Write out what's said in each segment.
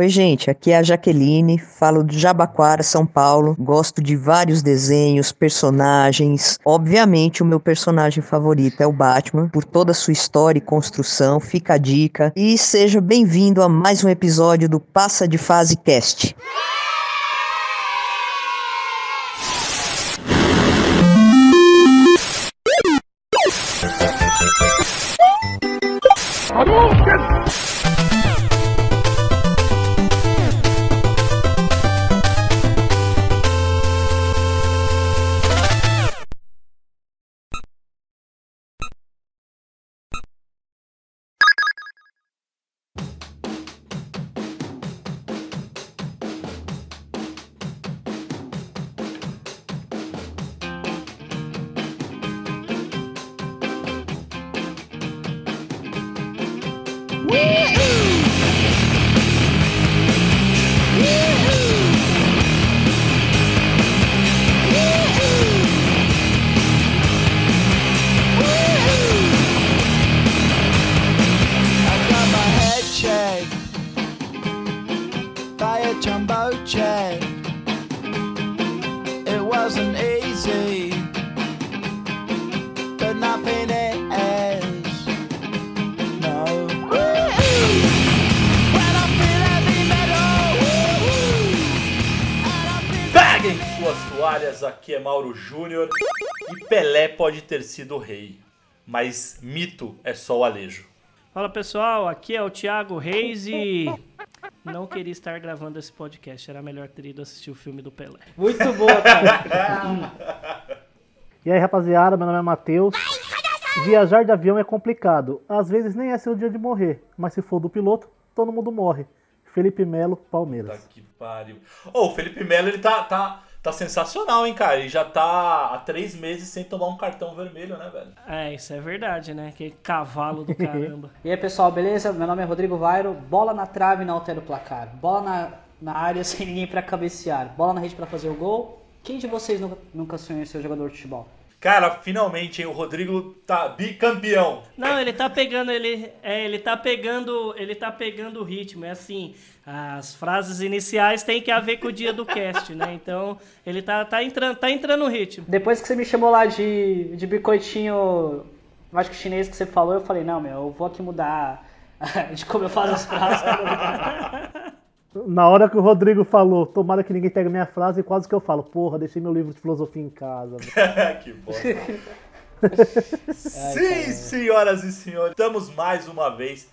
Oi, gente, aqui é a Jaqueline, falo do Jabaquara, São Paulo. Gosto de vários desenhos, personagens. Obviamente, o meu personagem favorito é o Batman, por toda a sua história e construção. Fica a dica. E seja bem-vindo a mais um episódio do Passa de Fase Cast. Sido rei, mas mito é só o Alejo. Fala pessoal, aqui é o Thiago Reis e não queria estar gravando esse podcast, era melhor ter ido assistir o filme do Pelé. Muito boa, cara. E aí, rapaziada, meu nome é Matheus. Viajar de avião é complicado. Às vezes nem é seu dia de morrer, mas se for do piloto, todo mundo morre. Felipe Melo, Tá Palmeiras. que pariu. Ô, o Felipe Melo, ele tá, tá, tá sensacional, hein, cara? Ele já tá há três meses sem tomar um cartão vermelho, né, velho? É, isso é verdade, né? Que cavalo do caramba. E aí, pessoal, beleza? Meu nome é Rodrigo Vairo. Bola na trave não altera o placar. Bola na, na área sem ninguém pra cabecear. Bola na rede pra fazer o gol. Quem de vocês nunca, nunca sonhou em ser jogador de futebol? Cara, finalmente, hein, o Rodrigo tá bicampeão. Não, ele tá pegando, ele, é, ele tá pegando, ele tá pegando o ritmo. É assim, as frases iniciais têm que haver com o dia do cast, né? Então, ele tá, tá entrando, tá entrando no ritmo. Depois que você me chamou lá de, de biscoitinho, acho que chinês que você falou, eu falei, não, meu, eu vou aqui mudar de como eu faço as frases. Na hora que o Rodrigo falou, tomara que ninguém pegue minha frase, quase que eu falo, porra, deixei meu livro de filosofia em casa. velho." que bosta. Sim, senhoras e senhores, estamos mais uma vez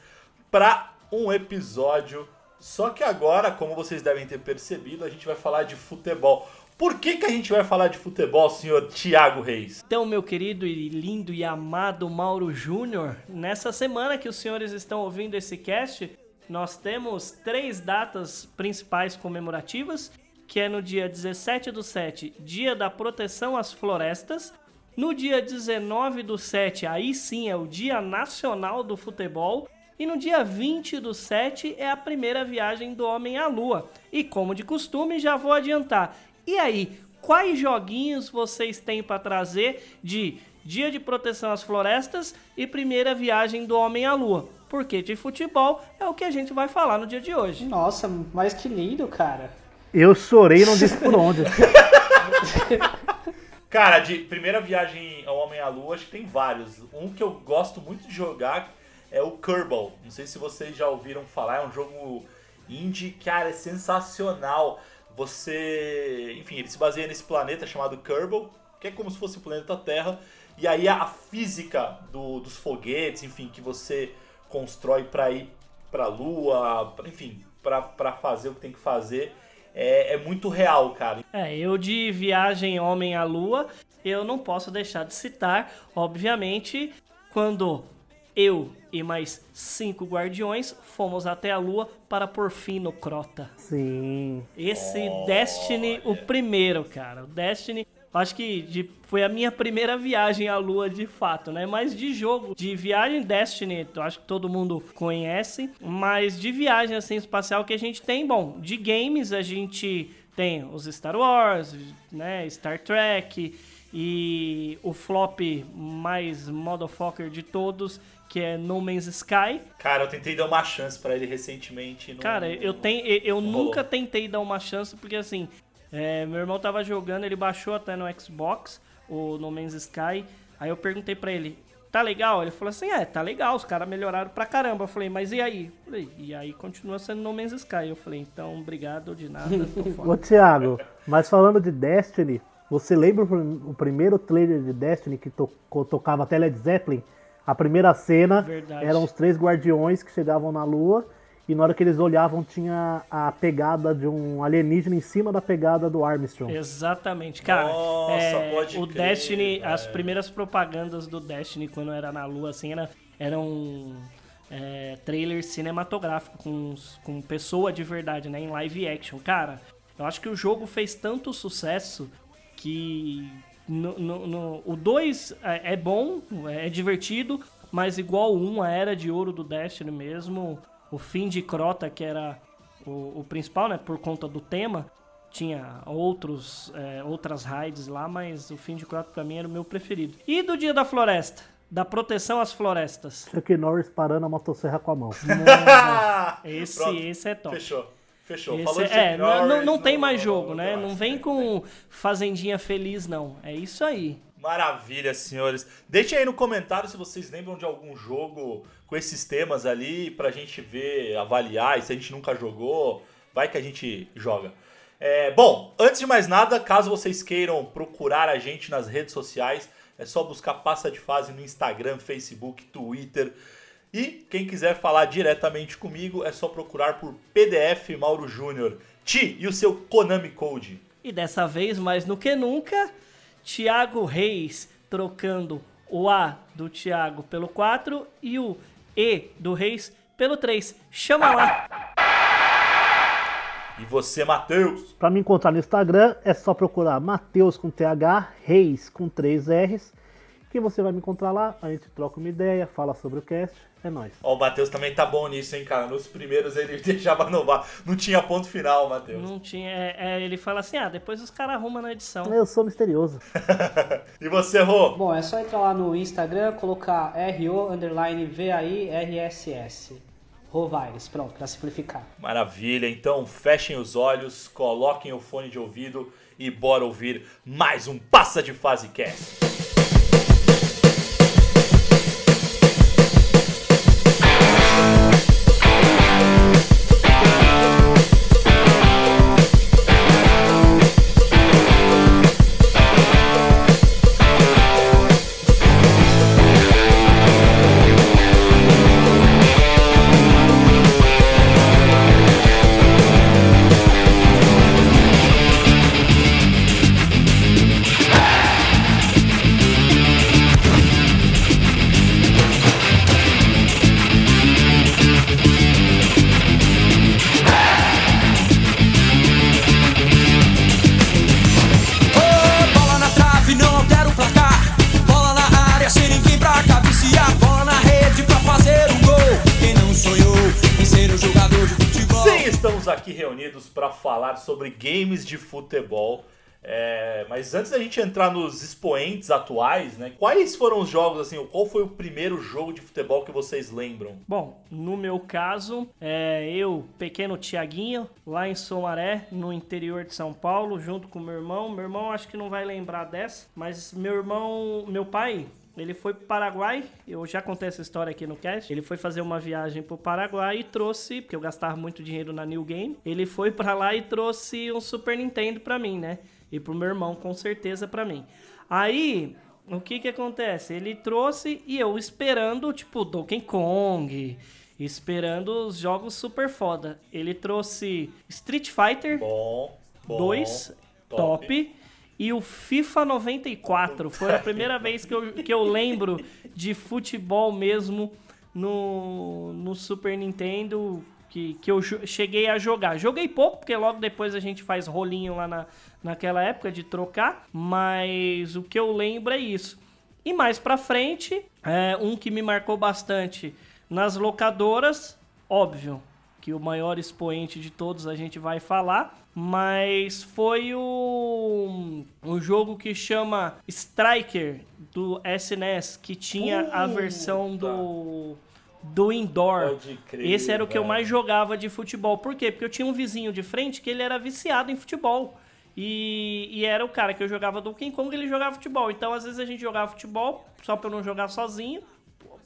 para um episódio. Só que agora, como vocês devem ter percebido, a gente vai falar de futebol. Por que, que a gente vai falar de futebol, senhor Thiago Reis? Então, meu querido e lindo e amado Mauro Júnior, nessa semana que os senhores estão ouvindo esse cast, nós temos três datas principais comemorativas, que é no dia 17 do 7, Dia da Proteção às Florestas, no dia 19 do 7, aí sim é o Dia Nacional do Futebol, e no dia 20 do 7 é a primeira viagem do homem à lua. E como de costume, já vou adiantar. E aí, quais joguinhos vocês têm para trazer de Dia de Proteção às Florestas e primeira viagem do homem à lua? Porque de futebol é o que a gente vai falar no dia de hoje. Nossa, mas que lindo, cara. Eu chorei e não disse por onde. Cara, de primeira viagem ao Homem à Lua, acho que tem vários. Um que eu gosto muito de jogar é o Kerbal. Não sei se vocês já ouviram falar, é um jogo indie, cara, é sensacional. Você, enfim, ele se baseia nesse planeta chamado Kerbal, que é como se fosse o planeta Terra. E aí a física do- dos foguetes, enfim, que você constrói para ir para a Lua, pra- enfim, para fazer o que tem que fazer, é, é muito real, cara. É, eu de viagem homem à lua, eu não posso deixar de citar, obviamente, quando eu e mais cinco guardiões fomos até a lua para por fim no Crota. Sim. Esse Destiny, o primeiro, cara. O Destiny, acho que de- foi a minha primeira viagem à lua de fato, né? Mas de jogo, de viagem Destiny, eu acho que todo mundo conhece. Mas de viagem assim espacial que a gente tem, bom, de games a gente tem os Star Wars, né? Star Trek. E o flop mais motherfucker de todos, que é No Man's Sky. Cara, eu tentei dar uma chance pra ele recentemente. não- Cara, eu, tenho, eu, rolou. nunca tentei dar uma chance, porque assim, é, meu irmão tava jogando, ele baixou até no Xbox, o No Man's Sky. Aí eu perguntei pra ele, tá legal? Ele falou assim, é, tá legal, os caras melhoraram pra caramba. Eu falei, mas e aí? Falei, e aí continua sendo No Man's Sky. Eu falei, então, obrigado de nada, tô fora. Ô Thiago, mas falando de Destiny, você lembra o prim- o primeiro trailer de Destiny que to- tocava até Led Zeppelin? A primeira cena Verdade. eram os três guardiões que chegavam na lua e na hora que eles olhavam tinha a pegada de um alienígena em cima da pegada do Armstrong. Exatamente, cara. Nossa, é, pode o crer, Destiny, as velho. primeiras propagandas do Destiny quando era na lua, assim, era, eram é, trailers cinematográficos com, com pessoa de verdade, né? Em live action. Cara, eu acho que o jogo fez tanto sucesso que no, no- no- o 2 é, é bom, é divertido, mas igual o 1, a era de ouro do Destiny mesmo, o fim de Crota, que era o, o principal, né? Por conta do tema, tinha outros, é, outras raids lá, mas o fim de Crota pra mim era o meu preferido. E do Dia da Floresta? Da proteção às florestas. Chuck Norris parando a motosserra com a mão. Esse, Pronto. esse é top. Fechou. Fechou. Esse Falou de é, Chuck não, não, Norris, não tem mais não- jogo, não né? Não vem com Fazendinha Feliz, não. É isso aí. Maravilha, senhores. Deixem aí no comentário se vocês lembram de algum jogo com esses temas ali pra gente ver, avaliar. E se a gente nunca jogou, vai que a gente joga. É, bom, antes de mais nada, caso vocês queiram procurar a gente nas redes sociais, é só buscar Passa de Fase no Instagram, Facebook, Twitter. E quem quiser falar diretamente comigo, é só procurar por PDF Mauro Júnior. Ti, e o seu Konami Code? E dessa vez, mais do que nunca, Thiago Reis trocando o A do Thiago pelo 4 e o E do Reis pelo 3. Chama lá. E você, Matheus? Pra me encontrar no Instagram é só procurar Mateus com TH, Reis com 3 R's, que você vai me encontrar lá, a gente troca uma ideia, fala sobre o cast, é nóis. Ó, o Matheus também tá bom nisso, hein, cara. Nos primeiros ele deixava no bar. Não tinha ponto final, Matheus. Não tinha. é, é, ele fala assim: ah, depois os caras arrumam na edição. Eu sou misterioso. E você, Rô? Bom, é só entrar lá no Instagram, colocar RO underline VAIRSS. Rovaires, pronto, pra simplificar. Maravilha. Então, fechem os olhos, coloquem o fone de ouvido e bora ouvir mais um Passa de Fase Cast. Aqui reunidos para falar sobre games de futebol. É, mas antes da gente entrar nos expoentes atuais, né? Quais foram os jogos, assim, qual foi o primeiro jogo de futebol que vocês lembram? Bom, no meu caso, é, eu, pequeno Tiaguinho, lá em Somaré, no interior de São Paulo, junto com meu irmão. Meu irmão acho que não vai lembrar dessa, mas meu irmão, meu pai, ele foi pro Paraguai, eu já contei essa história aqui no cast. Ele foi fazer uma viagem pro Paraguai e trouxe, porque eu gastava muito dinheiro na New Game, ele foi pra lá e trouxe um Super Nintendo pra mim, né? E pro meu irmão, com certeza, pra mim. Aí, o que que acontece? Ele trouxe e eu esperando, tipo, Donkey Kong, esperando os jogos super foda. Ele trouxe Street Fighter Bom, bom 2, top. E o FIFA 94 foi a primeira vez que eu, que eu lembro de futebol mesmo no, no Super Nintendo que, que eu cheguei a jogar. Joguei pouco, porque logo depois a gente faz rolinho lá na, naquela época de trocar, mas o que eu lembro é isso. E mais pra frente, é, um que me marcou bastante nas locadoras, óbvio, que o maior expoente de todos a gente vai falar, mas foi o um jogo que chama Striker, do SNES, que tinha a Puta. versão do do indoor. Pode crer, Esse era o que eu mais jogava de futebol. Por quê? Porque eu tinha um vizinho de frente que ele era viciado em futebol. E, e era o cara que eu jogava Donkey Kong ele jogava futebol. Então, às vezes, a gente jogava futebol só pra eu não jogar sozinho.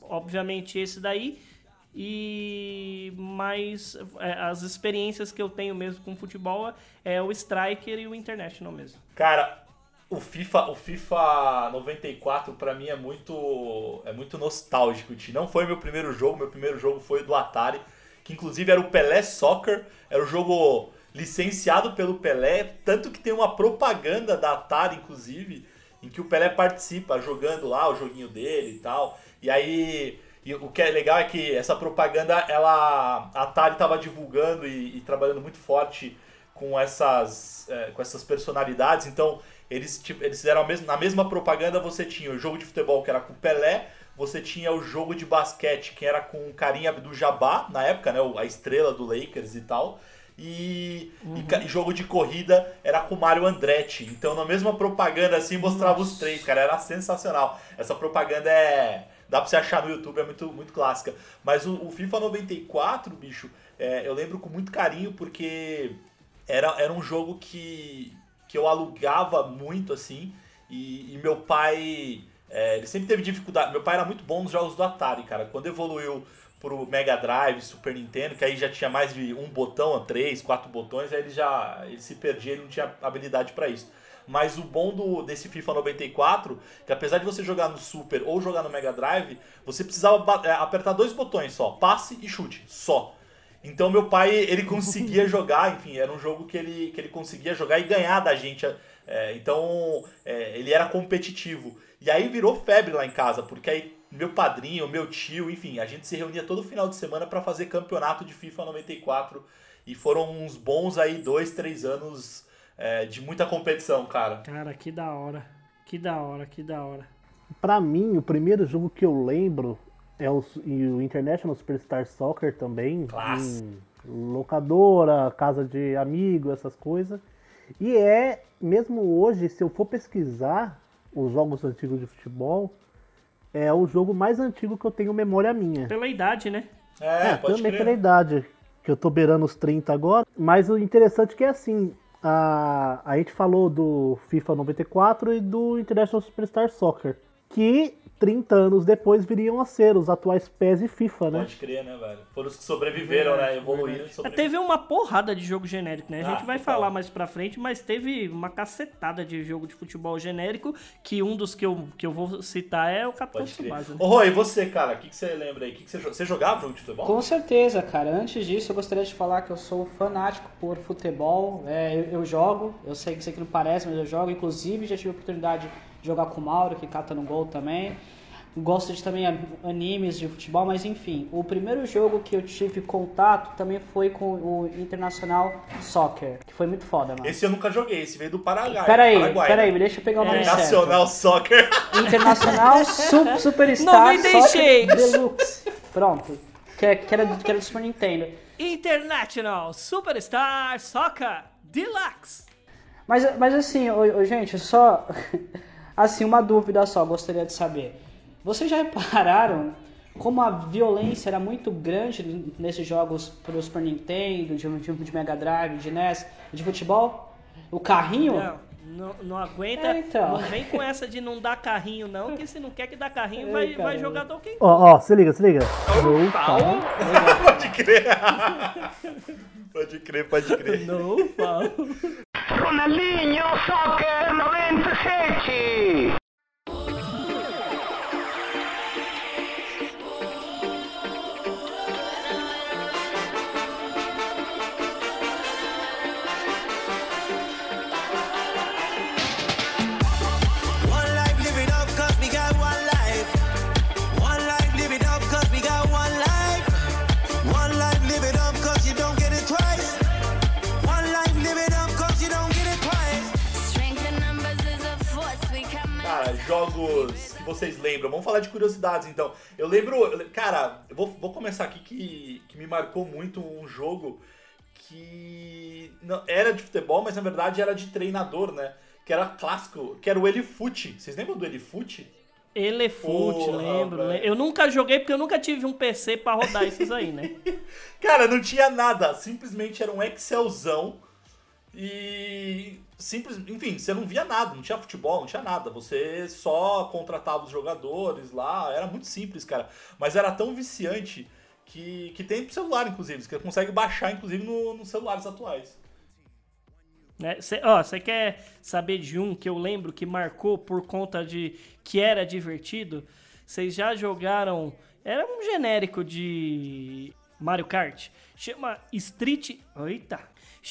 Obviamente, esse daí. E mas é, as experiências que eu tenho mesmo com futebol é o Striker e o International mesmo. Cara, o FIFA, o FIFA 94 pra mim é muito é muito nostálgico. Não foi meu primeiro jogo, meu primeiro jogo foi do Atari, que inclusive era o Pelé Soccer, era o jogo licenciado pelo Pelé, tanto que tem uma propaganda da Atari inclusive, em que o Pelé participa jogando lá o joguinho dele e tal. E aí e o que é legal é que essa propaganda, ela a Atari tava divulgando e, e trabalhando muito forte com essas, é, com essas personalidades. Então, eles, tipo, eles fizeram a mesma, na mesma propaganda, você tinha o jogo de futebol que era com o Pelé, você tinha o jogo de basquete que era com o carinha do Jabá, na época, né, a estrela do Lakers e tal. E, e ca- e jogo de corrida era com o Mário Andretti. Então, na mesma propaganda, assim, mostrava os três, cara. Era sensacional. Essa propaganda é. Dá pra você achar no YouTube, é muito, muito clássica. Mas o, o FIFA 94, bicho, é, eu lembro com muito carinho porque era, era um jogo que, que eu alugava muito, assim, e, e meu pai, é, ele sempre teve dificuldade, meu pai era muito bom nos jogos do Atari, cara, quando evoluiu pro Mega Drive, Super Nintendo, que aí já tinha mais de um botão, três, quatro botões, aí ele já, ele se perdia, ele não tinha habilidade pra isso. Mas o bom do, desse FIFA 94, que apesar de você jogar no Super ou jogar no Mega Drive, você precisava é, apertar dois botões só, passe e chute, só. Então meu pai, ele conseguia jogar, enfim, era um jogo que ele, que ele conseguia jogar e ganhar da gente. é, então é, ele era competitivo. E aí virou febre lá em casa, porque aí meu padrinho, meu tio, enfim, a gente se reunia todo final de semana para fazer campeonato de FIFA 94. E foram uns bons aí, dois, três anos é, de muita competição, cara. Cara, que da hora. Que da hora, que da hora. Pra mim, o primeiro jogo que eu lembro é o, o International Superstar Soccer também. Clássico. em locadora, casa de amigo, essas coisas. E é, mesmo hoje, se eu for pesquisar os jogos antigos de futebol, é o jogo mais antigo que eu tenho memória minha. Pela idade, né? É, É, pode também crer. pela idade, que eu tô beirando os 30 agora. Mas o interessante é que é assim, a, a gente falou do FIFA 94 e do International Superstar Soccer, que 30 anos depois viriam a ser os atuais PES e FIFA, né? Pode crer, né, velho? Foram os que sobreviveram, né? Evoluíram e É, sobreviveram. Teve uma porrada de jogo genérico, né? A Ah, gente vai total. falar mais pra frente, mas teve uma cacetada de jogo de futebol genérico, que um dos que eu, que eu vou citar é o Capitão. Tsubasa. Né? Ô, e você, cara? O que, que você lembra aí? O que que você, você jogava jogo de futebol? Com certeza, cara. Antes disso, eu gostaria de falar que eu sou fanático por futebol. É, eu, eu jogo, eu sei que isso aqui não parece, mas eu jogo. Inclusive, já tive a oportunidade de jogar com o Mauro, que cata no gol também. Gosto de também animes de futebol, mas enfim. O primeiro jogo que eu tive contato também foi com o Internacional Soccer, que foi muito foda, mano. Esse eu nunca joguei, esse veio do Paraguai. Peraí, Paraguai, peraí, né? me deixa eu pegar o nome É, certo. Nacional Soccer. Internacional Su- Superstar 96. Soccer Deluxe. Pronto. Que, é- que, era, que era do Super Nintendo. International Superstar Soccer Deluxe. Mas, mas assim, ô, ô, gente, só. Assim, uma dúvida só, gostaria de saber. Vocês já repararam como a violência era muito grande nesses jogos pro Super Nintendo, de, de, de Mega Drive, de NES, de futebol? O carrinho? Não, não, não aguenta. É, então. Não vem com essa de não dar carrinho, não, que se não quer que dá carrinho, É, vai, vai jogar Donkey Kong. Ó, ó, se liga, se liga. No fala. pode crer. pode crer, pode crer. Não falo. Ronaldinho Soccer 96 jogos que vocês lembram. Vamos falar de curiosidades, então. Eu lembro... Cara, eu vou, vou começar aqui que, que me marcou muito um jogo que não, era de futebol, mas na verdade era de treinador, né? Que era clássico, que era o Elifute. Vocês lembram do? Elefute, Porra, lembro. Eu nunca joguei porque eu nunca tive um PC pra rodar esses aí, né? Cara, não tinha nada. Simplesmente era um Excelzão. E. Simples, enfim, você não via nada, não tinha futebol, não tinha nada. Você só contratava os jogadores lá. Era muito simples, cara. Mas era tão viciante que, que tem pro celular, inclusive. Você consegue baixar, inclusive, no- nos celulares atuais. Você quer saber de um que eu lembro que marcou por conta de que era divertido? Vocês já jogaram. Era um genérico de Mario Kart. Chama Street. Eita!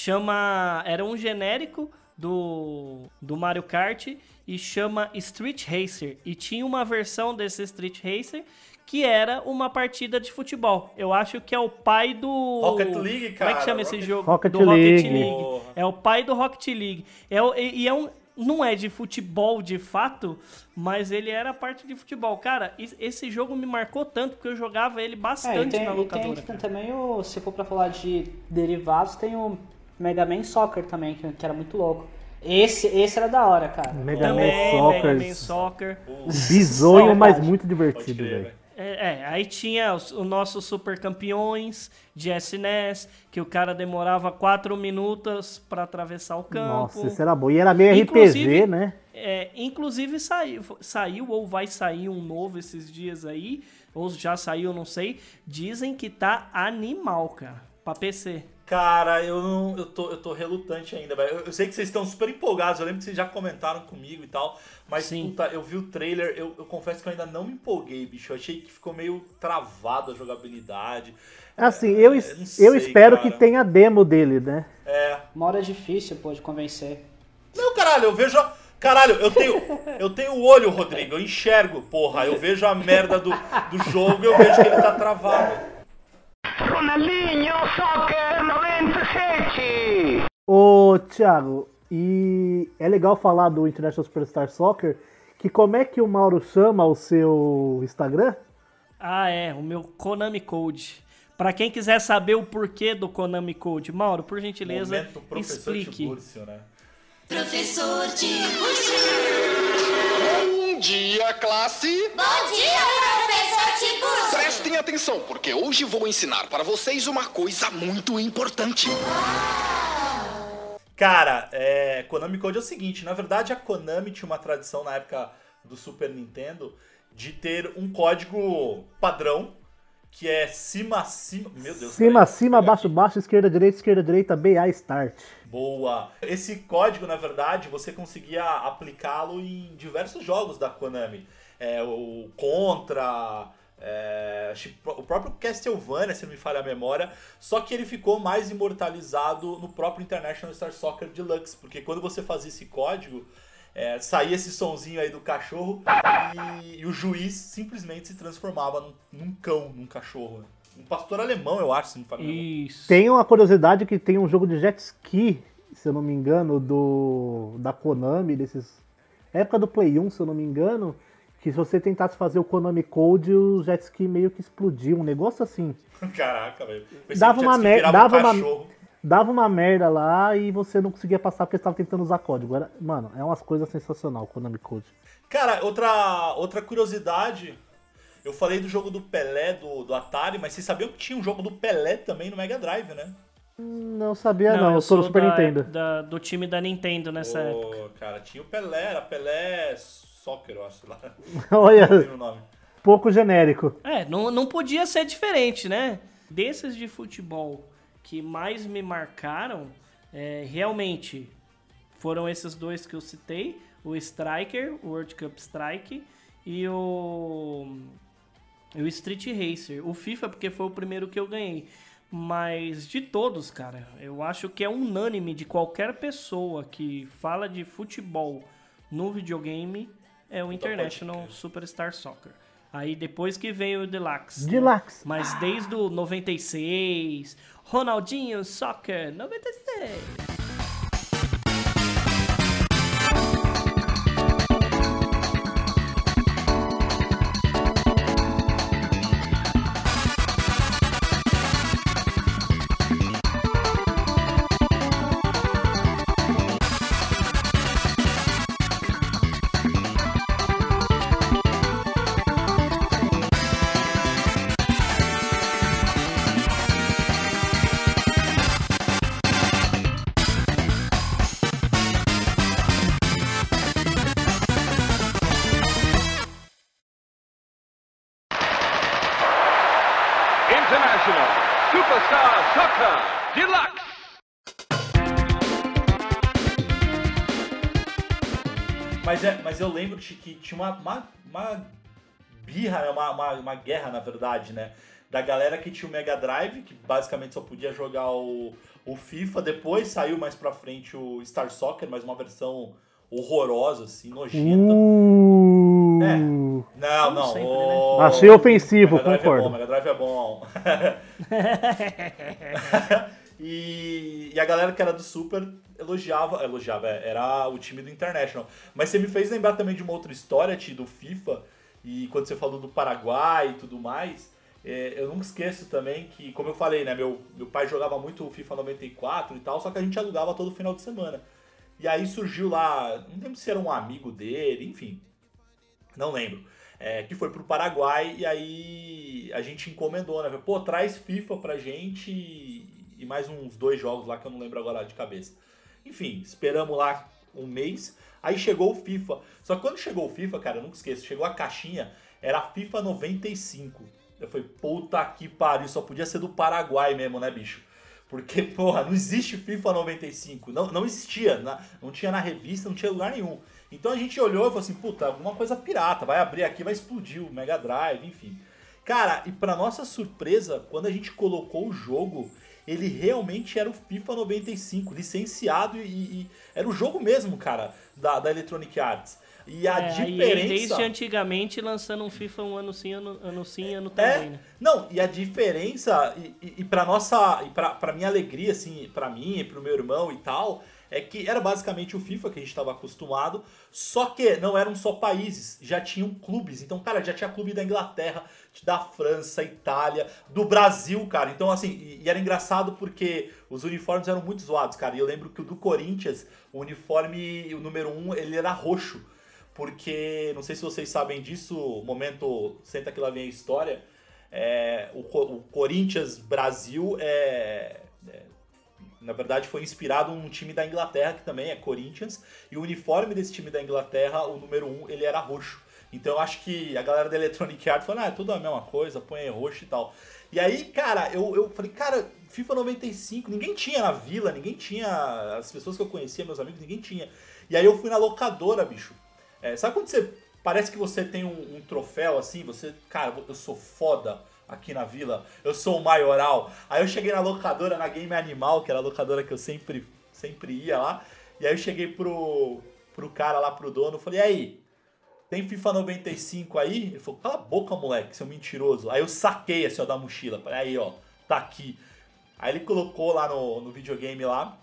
Chama. Era um genérico do, do Mario Kart e chama Street Racer. E tinha uma versão desse Street Racer que era uma partida de futebol. Eu acho que é o pai do. Rocket League, Como é que cara, chama esse Rocket- jogo? Rocket do Rocket League. League. Porra. É o pai do Rocket League. É, e e é um. Não é de futebol de fato, mas ele era parte de futebol. Cara, es- esse jogo me marcou tanto porque eu jogava ele É, e bastante tem, na e locadora. tem cara. também o. Se for pra falar de derivados, tem o Mega Man Soccer também, que, que era muito louco. Esse, esse era da hora, cara. Mega Man Mega Man Soccer. Soccer. Bizonho, mas muito divertido, velho. É, é, aí tinha os, o nosso super campeões de SNES, que o cara demorava quatro minutos pra atravessar o campo. Nossa, esse era bom. E era meio Inclusive- RPG, né? É, inclusive saiu, saiu ou vai sair um novo esses dias aí, ou já saiu, não sei. Dizem que tá animal, cara, pra PC. Cara, eu não. Eu tô, eu tô relutante ainda, velho. Eu, eu sei que vocês estão super empolgados, eu lembro que vocês já comentaram comigo e tal. Mas, Sim. puta, eu vi o trailer, eu, eu confesso que eu ainda não me empolguei, bicho. Eu achei que ficou meio travado a jogabilidade. Assim, eu, es- eu eu sei, espero cara. que tenha demo dele, né? É. Uma hora é difícil, pô, de convencer. Não, caralho, eu vejo. a- Caralho, eu tenho, eu tenho o olho, Rodrigo, eu enxergo, porra. Eu vejo a merda do, do jogo e eu vejo que ele tá travado. Ronaldinho Soccer 97! Ô, Thiago, e é legal falar do International Superstar Soccer, que como é que o Mauro chama o seu Instagram? Ah, é, o meu Konami Code. Pra quem quiser saber o porquê do Konami Code, Mauro, por gentileza, Momento professor explique. Tiburcio, né? Professor Tiburcio. Bom dia, classe! Bom dia, professor Tiburcio. Prestem atenção, porque hoje vou ensinar para vocês uma coisa muito importante. Cara, é, Konami Code é o seguinte, na verdade a Konami tinha uma tradição na época do Super Nintendo de ter um código padrão que é cima, cima, meu Deus. Cima, peraí, cima, baixo, baixo, esquerda, direita, esquerda, direita, BA Start. Boa. Esse código, na verdade, você conseguia aplicá-lo em diversos jogos da Konami. É, o Contra, é, o próprio Castlevania, se não me falha a memória. Só que ele ficou mais imortalizado no próprio International Star Soccer Deluxe. Porque quando você fazia esse código, é, saía esse sonzinho aí do cachorro e, e o juiz simplesmente se transformava num, num cão, num cachorro. Um pastor alemão, eu acho, se não me falha a memória. Isso. Tem uma curiosidade que tem um jogo de jet ski, se eu não me engano, do da Konami, desses época do Play 1, se eu não me engano, que se você tentasse fazer o Konami Code, o jet ski meio que explodiu, um negócio assim. Caraca, velho. Dava uma jet ski mer- virava dava um uma-. Dava uma merda lá e você não conseguia passar porque estava tentando usar código. Era, mano, é umas coisas sensacional o Konami Code. Cara, outra, outra curiosidade. Eu falei do jogo do Pelé do, do Atari, mas vocês sabiam que tinha um jogo do Pelé também no Mega Drive, né? Não sabia não, eu, sou sou do Super da- Nintendo. da- do time da Nintendo nessa época. Ô, cara, tinha o Pelé, era Pelé Soccer, eu acho lá. Olha, pouco genérico. É, não, não podia ser diferente, né? Desses de futebol que mais me marcaram, é, realmente foram esses dois que eu citei: o Striker, o World Cup Strike, e o, e o Street Racer. O FIFA, porque foi o primeiro que eu ganhei. Mas de todos, cara, eu acho que é unânime de qualquer pessoa que fala de futebol no videogame é o International Superstar Soccer. Aí depois que veio o Deluxe. né? Deluxe. Mas desde o 96, Ronaldinho Soccer 96. Soccer Deluxe. Mas, é, mas eu lembro de que tinha uma, uma, uma birra, né? uma, uma, uma, guerra, na verdade, né? Da galera que tinha o Mega Drive, que basicamente só podia jogar o, o FIFA. Depois saiu mais pra frente o Star Soccer, mas uma versão horrorosa, assim, nojenta. Uh é. Não, não. sempre, o- Achei ofensivo, Mega Drive concordo. É bom, Mega Drive é bom. e, e a galera que era do Super elogiava, elogiava, é, era o time do International. Mas você me fez lembrar também de uma outra história, Ti, do FIFA, e quando você falou do Paraguai e tudo mais, é, eu nunca esqueço também que, como eu falei, né, meu, meu pai jogava muito o FIFA 94 e tal, só que a gente alugava todo final de semana. E aí surgiu lá, não lembro se era um amigo dele, enfim, não lembro. É, que foi pro Paraguai e aí a gente encomendou, né? Pô, traz FIFA pra gente e, mais uns dois jogos lá que eu não lembro agora de cabeça. Enfim, esperamos lá um mês. Aí chegou o FIFA. Só que quando chegou o FIFA, cara, eu nunca esqueço, chegou a caixinha, era FIFA 95. Eu falei, puta que pariu, só podia ser do Paraguai mesmo, né, bicho? Porque, porra, não existe FIFA 95. Não, não existia. não tinha na revista, não tinha lugar nenhum. Então a gente olhou e falou assim, puta, alguma coisa pirata. Vai abrir aqui, vai explodir o Mega Drive, enfim. Cara, e pra nossa surpresa, quando a gente colocou o jogo, ele realmente era o FIFA 95, licenciado e, e- era o jogo mesmo, cara, da, da Electronic Arts. E a É, diferença... desde antigamente lançando um FIFA um ano sim, ano, ano sim, ano É, também, né? não, e a diferença, e, e, e pra nossa, e pra, pra minha alegria, assim, pra mim e pro meu irmão e tal, é que era basicamente o FIFA que a gente tava acostumado, só que não eram só países, já tinham clubes. Então, cara, já tinha clube da Inglaterra, da França, Itália, do Brasil, cara. Então, assim, e, era engraçado porque os uniformes eram muito zoados, cara. E eu lembro que o do Corinthians, o uniforme, o número 1, um, ele era roxo. Porque, não sei se vocês sabem disso, momento, senta que lá vem a história, é, o, o Corinthians Brasil é, na verdade foi inspirado num time da Inglaterra que também é Corinthians e o uniforme desse time da Inglaterra, o número 1, um, ele era roxo. Então eu acho que a galera da Electronic Arts falou, ah, é tudo a mesma coisa, põe roxo e tal. E aí, cara, eu, eu falei, cara, FIFA 95, ninguém tinha na vila, ninguém tinha, as pessoas que eu conhecia, meus amigos, ninguém tinha. E aí eu fui na locadora, bicho. É, sabe quando você parece que você tem um, um troféu assim, você, cara, eu sou foda aqui na vila, eu sou o maioral. Aí eu cheguei na locadora, na Game Animal, que era a locadora que eu sempre, sempre ia lá, e aí eu cheguei pro, pro cara lá, pro dono, falei, e aí, tem FIFA 95 aí? Ele falou, cala a boca, moleque, seu mentiroso. Aí eu saquei assim, ó, da mochila, falei, aí, ó, tá aqui. Aí ele colocou lá no, no videogame lá,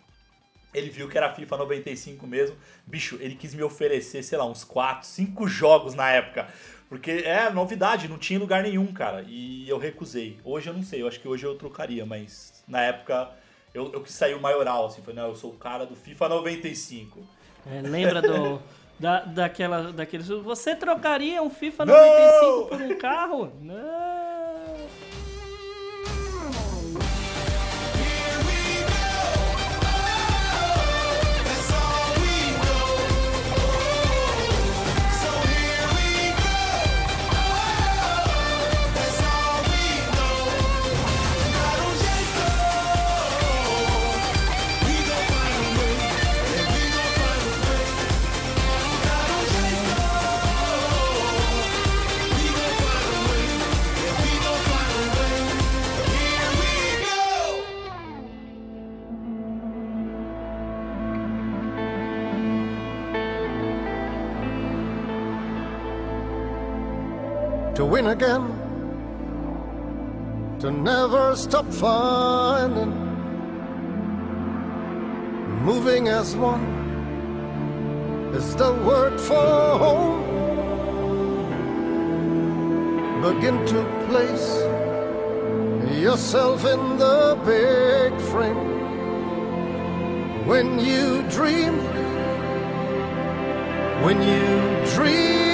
ele viu que era FIFA 95 mesmo. Bicho, ele quis me oferecer, sei lá, uns 4, 5 jogos na época. Porque é novidade, não tinha lugar nenhum, cara. E eu recusei. Hoje eu não sei, eu acho que hoje eu trocaria, mas na época eu, eu quis sair o maioral, assim. Falei, não, eu sou o cara do FIFA 95. É, lembra do. Da, daquela, daqueles. Você trocaria um FIFA Não! 95 por um carro? Não! Win again, to never stop finding, moving as one is the word for home. Begin to place yourself in the big frame. When you dream, when you dream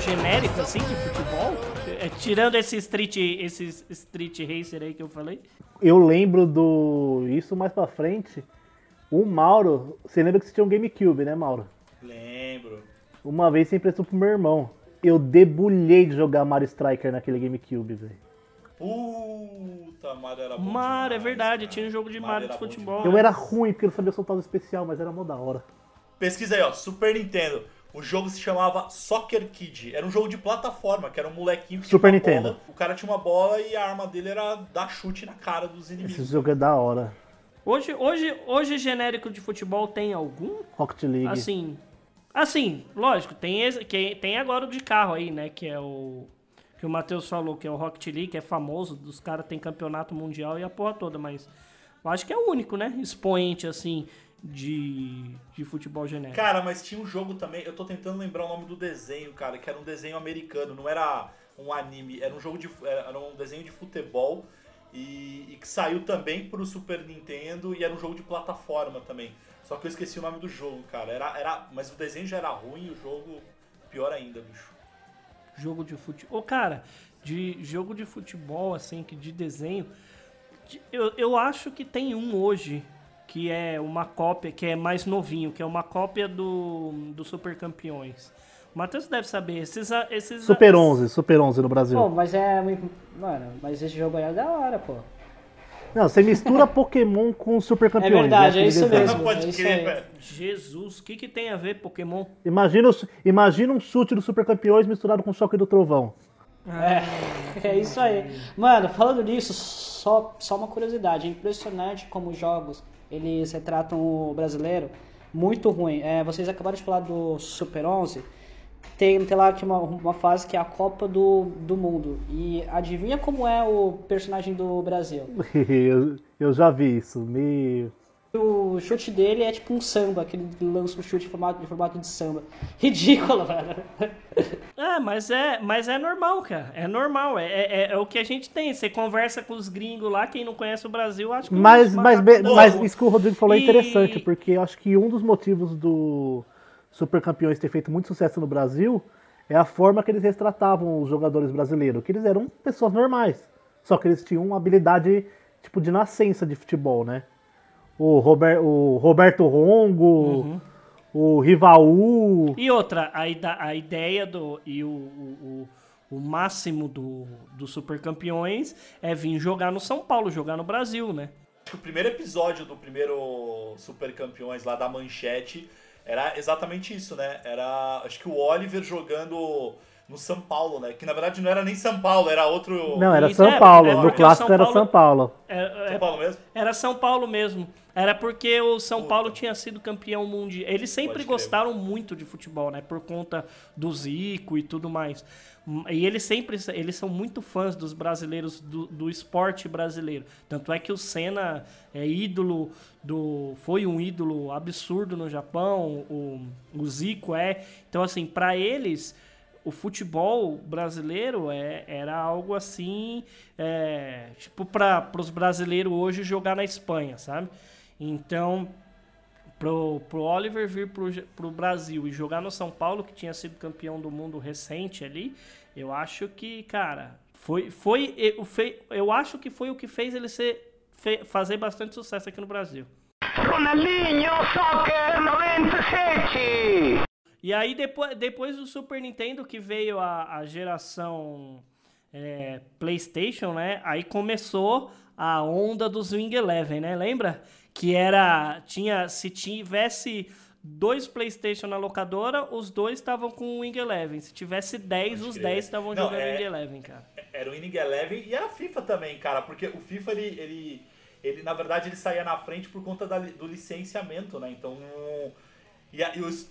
genérico assim de futebol? É, tirando esse Street, esse Street Racer aí que eu falei. Eu lembro do. Isso mais pra frente. O Mauro. Você lembra que você tinha um GameCube, né, Mauro? Lembro. Uma vez você emprestou pro meu irmão. Eu debulhei de jogar Mario Striker naquele GameCube, velho. Puta, Mario era bom Mario, é demais, verdade, cara. tinha um jogo de Mario Mario de futebol. Eu né? era ruim porque eu não sabia soltar o especial, mas era mó da hora. Pesquisa aí, ó, Super Nintendo. O jogo se chamava Soccer Kid. Era um jogo de plataforma, que era um molequinho que Super tinha uma Nintendo. bola. O cara tinha uma bola e a arma dele era dar chute na cara dos Esse inimigos. jogo é da hora. Hoje, hoje, hoje, genérico de futebol tem algum? Rocket League. Assim, assim, lógico, tem, esse, que, tem agora o de carro aí, né? Que é o. Que o Matheus falou, que é o Rocket League, é famoso, dos caras tem campeonato mundial e a porra toda, mas eu acho que é o único, né? Expoente, assim, de, de futebol genérico. Cara, mas tinha um jogo também, eu tô tentando lembrar o nome do desenho, cara, que era um desenho americano, não era um anime, era um jogo de. Era um desenho de futebol e, e que saiu também pro Super Nintendo e era um jogo de plataforma também. Só que eu esqueci o nome do jogo, cara. Era, era, mas o desenho já era ruim e o jogo pior ainda, bicho. Jogo de futebol. Ô, cara, de jogo de futebol, assim, que de desenho. de- Eu, eu acho que tem um hoje que é uma cópia, que é mais novinho, que é uma cópia do, do Super Campeões. O Matheus deve saber. Esses, a- esses a- Super 11, Super 11 no Brasil. Pô, mas é muito. Mano, mas esse jogo aí é da hora, pô. Não, você mistura Pokémon com Super Campeões. É verdade, né, é isso mesmo. desenho. Pode é crer, velho. Jesus, o que, que tem a ver Pokémon? Imagina, imagina um chute do Super Campeões misturado com o choque do trovão. É, é isso aí. Mano, falando nisso, só, só uma curiosidade. É impressionante como os jogos, eles retratam o brasileiro muito ruim. É, vocês acabaram de falar do Super 11. Tem, tem lá que uma, uma fase que é a Copa do, do Mundo. E adivinha como é o personagem do Brasil? eu, eu já vi isso. Me... O chute dele é tipo um samba, que ele lança um chute em formato, em formato de samba. Ridículo, velho. É, mas é, mas é normal, cara. É normal. É, é, é o que a gente tem. Você conversa com os gringos lá, quem não conhece o Brasil, acho que Mas, os mas, macacos- be- mas isso que o Rodrigo falou é E- interessante, porque eu acho que um dos motivos do Super Campeões ter feito muito sucesso no Brasil é a forma que eles retratavam os jogadores brasileiros, que eles eram pessoas normais, só que eles tinham uma habilidade tipo de nascença de futebol, né? O, Rober, o Roberto Rongo, Uhum. o Rivaú, E outra, a, a ideia do. E o, o, o, o máximo do, do Super Campeões é vir jogar no São Paulo, jogar no Brasil, né? O primeiro episódio do primeiro Super Campeões lá da Manchete era exatamente isso, né? Era, acho que o Oliver jogando no São Paulo, né? Que na verdade não era nem São Paulo, era outro... não, era São é, Paulo, é no clássico São era Paulo- São Paulo. É- é- São Paulo mesmo? era São Paulo mesmo. Era porque o São Paulo tinha sido campeão mundial. Eles sempre gostaram muito de futebol, né? Por conta do Zico e tudo mais. E eles sempre eles são muito fãs dos brasileiros, do, do esporte brasileiro. Tanto é que o Senna é ídolo do. Foi um ídolo absurdo no Japão. O, o Zico é. Então, assim, para eles o futebol brasileiro é, era algo assim, é, tipo, para os brasileiros hoje jogar na Espanha, sabe? Então, pro, pro Oliver vir pro, pro Brasil e jogar no São Paulo, que tinha sido campeão do mundo recente ali, eu acho que, cara, foi, foi, eu, eu acho que foi o que fez ele ser, fe- fazer bastante sucesso aqui no Brasil. Ronaldinho Soccer 97! E aí, depois, depois do Super Nintendo, que veio a, a geração é, PlayStation, né? Aí começou a onda dos Wing Eleven, né? Lembra? Que era. Tinha, se tivesse dois PlayStation na locadora, os dois estavam com o Wing Eleven. Se tivesse 10, Pode os crer. 10 estavam jogando é- Wing Eleven, cara. Era o Inning Eleven e era a FIFA também, cara, porque o FIFA, ele, ele, ele na verdade, ele saía na frente por conta da do licenciamento, né? Então, e, a- e os,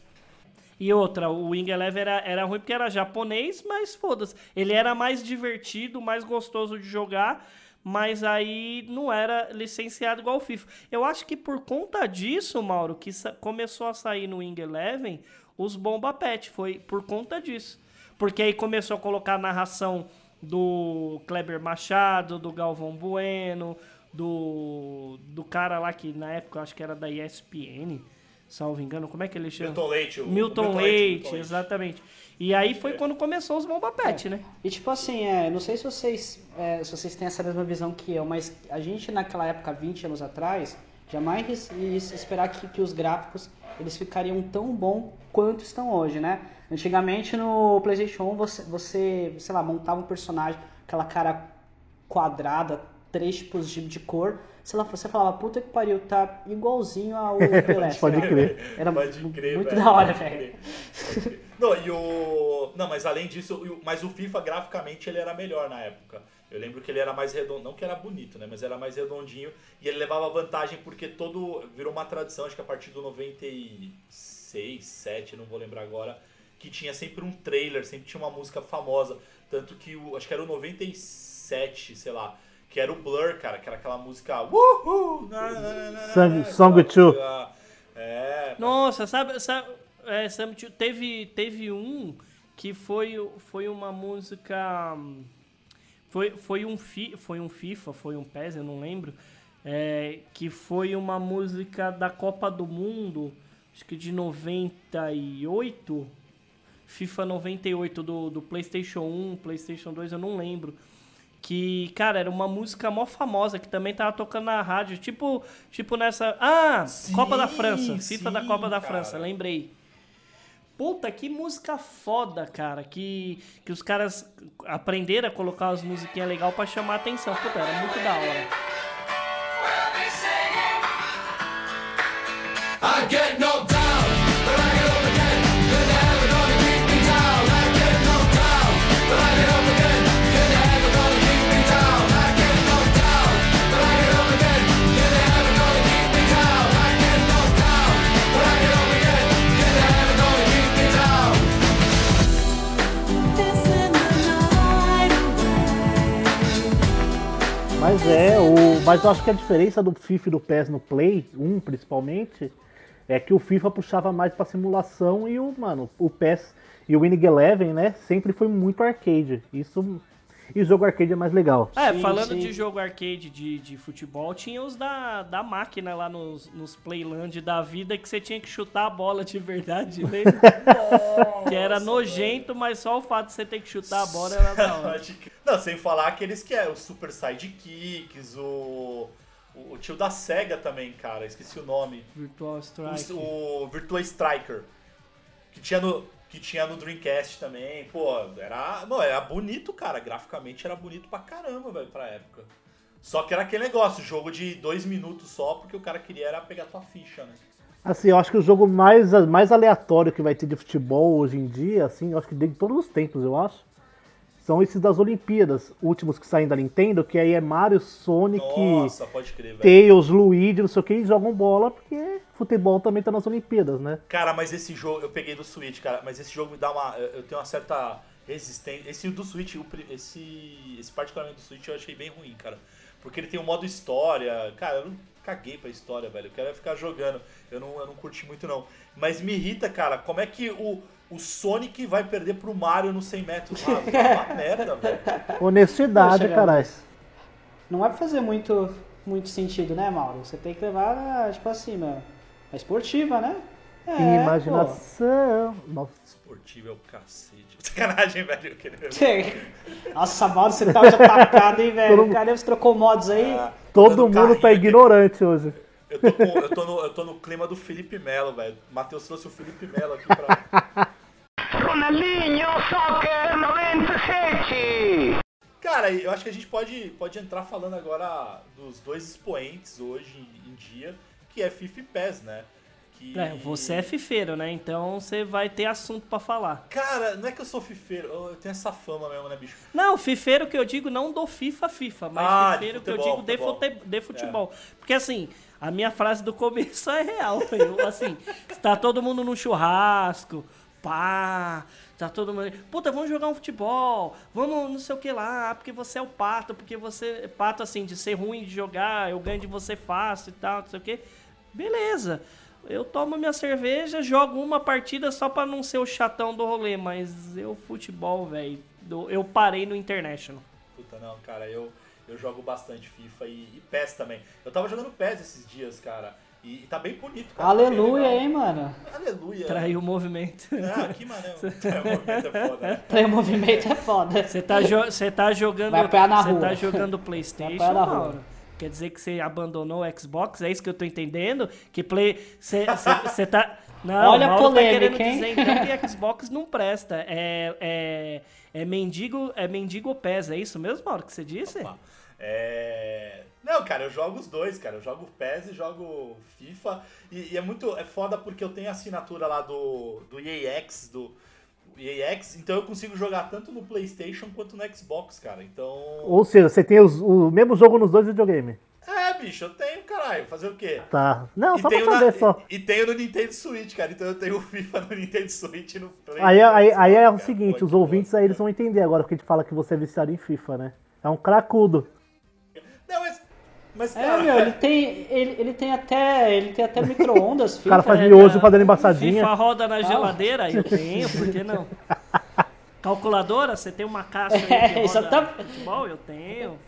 E outra, o Wing Eleven era, era ruim porque era japonês, mas foda-se. Ele era mais divertido, mais gostoso de jogar, mas aí não era licenciado igual o FIFA. Eu acho que por conta disso, Mauro, que começou a sair no Wing Eleven os Bomba Pet. Foi por conta disso. Porque aí começou a colocar a narração do Kleber Machado, do Galvão Bueno, do, do cara lá que na época eu acho que era da ESPN, salvo engano. Como é que ele chama? Milton Leite. o- Milton, Milton Leite, Milton Leite. exatamente. E aí foi quando começou os Bomba Pet, né? E tipo assim, é, não sei se vocês, é, se vocês têm essa mesma visão que eu, mas a gente naquela época, 20 anos atrás, Jamais is- esperar que, que os gráficos eles ficariam tão bom quanto estão hoje, né? Antigamente no PlayStation 1 você, você sei lá, montava um personagem, aquela cara quadrada, três tipos de, de cor. Sei lá, você falava, puta que pariu, tá igualzinho ao Pelé. Pode né? crer. Era Pode crer, muito velho, da hora, velho. Não, e o. Não, mas além disso, o- mas o FIFA graficamente ele era melhor na época. Eu lembro que ele era mais redondo, não que era bonito, né? Mas era mais redondinho e ele levava vantagem porque todo. Virou uma tradição, acho que a partir do 96, 7, não vou lembrar agora, que tinha sempre um trailer, sempre tinha uma música famosa. Tanto que o. Acho que era o 97, sei lá. Que era o Blur, cara, que era aquela música. Uhul! na, na, na, na, Song- na, Song aquela Two. música- É, Nossa, sabe, sabe é, Sam teve, teve um que foi, foi uma música. Foi, foi, um fi, foi um FIFA, foi um PES, eu não lembro. é, que foi uma música da Copa do Mundo, acho que de 98. FIFA 98 do, do PlayStation 1, PlayStation 2, eu não lembro. Que, cara, era uma música mó famosa que também tava tocando na rádio. Tipo, tipo nessa. Ah! Sim, Copa da França. FIFA da sim, Copa da cara. França, lembrei. Puta, que música foda, cara. Que, que os caras aprenderam a colocar as musiquinhas legais pra chamar a atenção. Puta, era muito da hora. I get knocked Mas é, o, mas eu acho que a diferença do FIFA e do PES no Play 1, principalmente, é que o FIFA puxava mais pra simulação e o, mano, o PES e o Winning Eleven, né, sempre foi muito arcade. Isso e o jogo arcade é mais legal. É, Sim, falando sim. de jogo arcade de, de futebol, tinha os da, da máquina lá nos, nos Playland da vida que você tinha que chutar a bola de verdade, lembra? que era nojento, mas só o fato de você ter que chutar a bola era da hora. Não, sem falar aqueles que é o Super Sidekicks, o. O tio da SEGA também, cara, esqueci o nome. Virtual Strike. O, o Virtua Striker. Que tinha no. Que tinha no Dreamcast também. Pô, era. Não, era bonito, cara. Graficamente era bonito pra caramba, velho, pra época. Só que era aquele negócio, jogo de dois minutos só, porque o cara queria era pegar tua ficha, né? Assim, eu acho que o jogo mais, mais aleatório que vai ter de futebol hoje em dia, assim, eu acho que de todos os tempos, eu acho, são esses das Olimpíadas, últimos que saem da Nintendo, que aí é Mario, Sonic, Nossa, pode crer, velho. Tails, Luigi, não sei o que, e jogam bola, porque futebol também tá nas Olimpíadas, né? Cara, mas esse jogo, eu peguei do Switch, cara, mas esse jogo me dá uma. Eu tenho uma certa resistência. Esse do Switch, esse, esse particularmente do Switch eu achei bem ruim, cara. Porque ele tem um modo história. Cara, eu não caguei pra história, velho. Eu quero é ficar jogando. Eu não, eu não curti muito, não. Mas me irrita, cara, como é que o, o Sonic vai perder pro Mario nos 100 metros rasos? É uma merda, velho. Honestidade, caralho. Não vai fazer muito, muito sentido, né, Mauro? Você tem que levar, tipo assim, meu, a esportiva, né? É, Imaginação. Nossa, Esportivo é o cacete. Sacanagem, velho. Nossa, Mauro, você tá já atacado, hein, velho? Todo Cadê você trocou mods aí? Ah, todo mundo carrinho tá aqui. ignorante hoje. Eu tô, com- eu, tô no, eu tô no clima do Felipe Melo, velho. Matheus trouxe o Felipe Melo aqui pra. Ronaldinho Soccer 97! Cara, eu acho que a gente pode, pode entrar falando agora dos dois expoentes hoje em dia, que é FIFA e PES, né? Que... É, você é fifeiro, né? Então você vai ter assunto pra falar. Cara, não é que eu sou fifeiro, eu tenho essa fama mesmo, né, bicho? Não, fifeiro que eu digo não do FIFA FIFA, mas Ah, fifeiro que eu futebol, digo de futebol. fute- de futebol. Porque assim, a minha frase do começo é real. Eu, assim, tá todo mundo no churrasco, pá, tá todo mundo. Puta, vamos jogar um futebol, vamos não sei o que lá, porque você é o pato, porque você. Pato assim, de ser ruim de jogar, eu ganho de você fácil e tal, não sei o que. Beleza. Eu tomo minha cerveja, jogo uma partida só pra não ser o chatão do rolê, mas eu, futebol, velho, eu parei no International. Puta, não, cara, eu, eu jogo bastante FIFA e, e PES também. Eu tava jogando PES esses dias, cara, e, e tá bem bonito, cara. tá bem Aleluia, legal. hein, mano? Aleluia. Traiu o movimento. Ah, que mané. É, o movimento é foda, né? Trem movimento é foda. Você tá, jo- você tá jogando. Vai na Você rua. tá jogando Vai PlayStation, apanhar na rua. Mauro? Quer dizer que você abandonou o Xbox? É isso que eu tô entendendo? Que Play. Você você tá. Não, Olha o a Mauro tá polêmica, querendo hein? dizer então que Xbox não presta. É, é, é mendigo é mendigo pés, é isso mesmo, Mauro, que você disse? Opa. É... Não, cara, eu jogo os dois, cara. Eu jogo PES e jogo FIFA. E, e é muito. É foda porque eu tenho a assinatura lá do, do EAX, do EAX, então eu consigo jogar tanto no PlayStation quanto no Xbox, cara. Então. Ou seja, você tem os- o mesmo jogo nos dois videogames. É, bicho, eu tenho, caralho. Fazer o quê? Tá. Não, E só pra saber na- só. e, e tenho no Nintendo Switch, cara. Então eu tenho o FIFA no Nintendo Switch e no Play. Aí, aí, aí é o seguinte, os ouvintes aí eles vão entender agora que a gente fala que você é viciado em FIFA, né? É um cracudo. Mas. É, cara. meu, ele tem, ele, ele tem até, ele tem até micro-ondas, O cara faz É, miojo na- fazendo embaçadinha. FIFA roda na geladeira? Eu tenho, por que não? Calculadora? Você tem uma caixa aí É, roda exatamente. futebol? Eu tenho.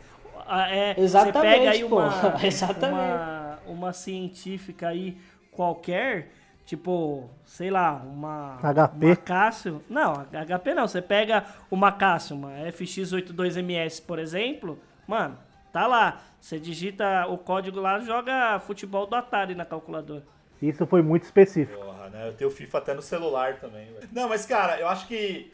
Ah, é, Exatamente, Você pega aí uma, Exatamente. uma, uma científica aí qualquer, tipo, sei lá, uma... HP. Uma Cássio. Não, HP não. Você pega uma Cássio, uma FX82MS, por exemplo, mano, tá lá. Você digita o código lá, joga futebol do Atari na calculadora. Isso foi muito específico. Porra, né? Eu tenho FIFA até no celular também, velho. Não, mas cara, eu acho que.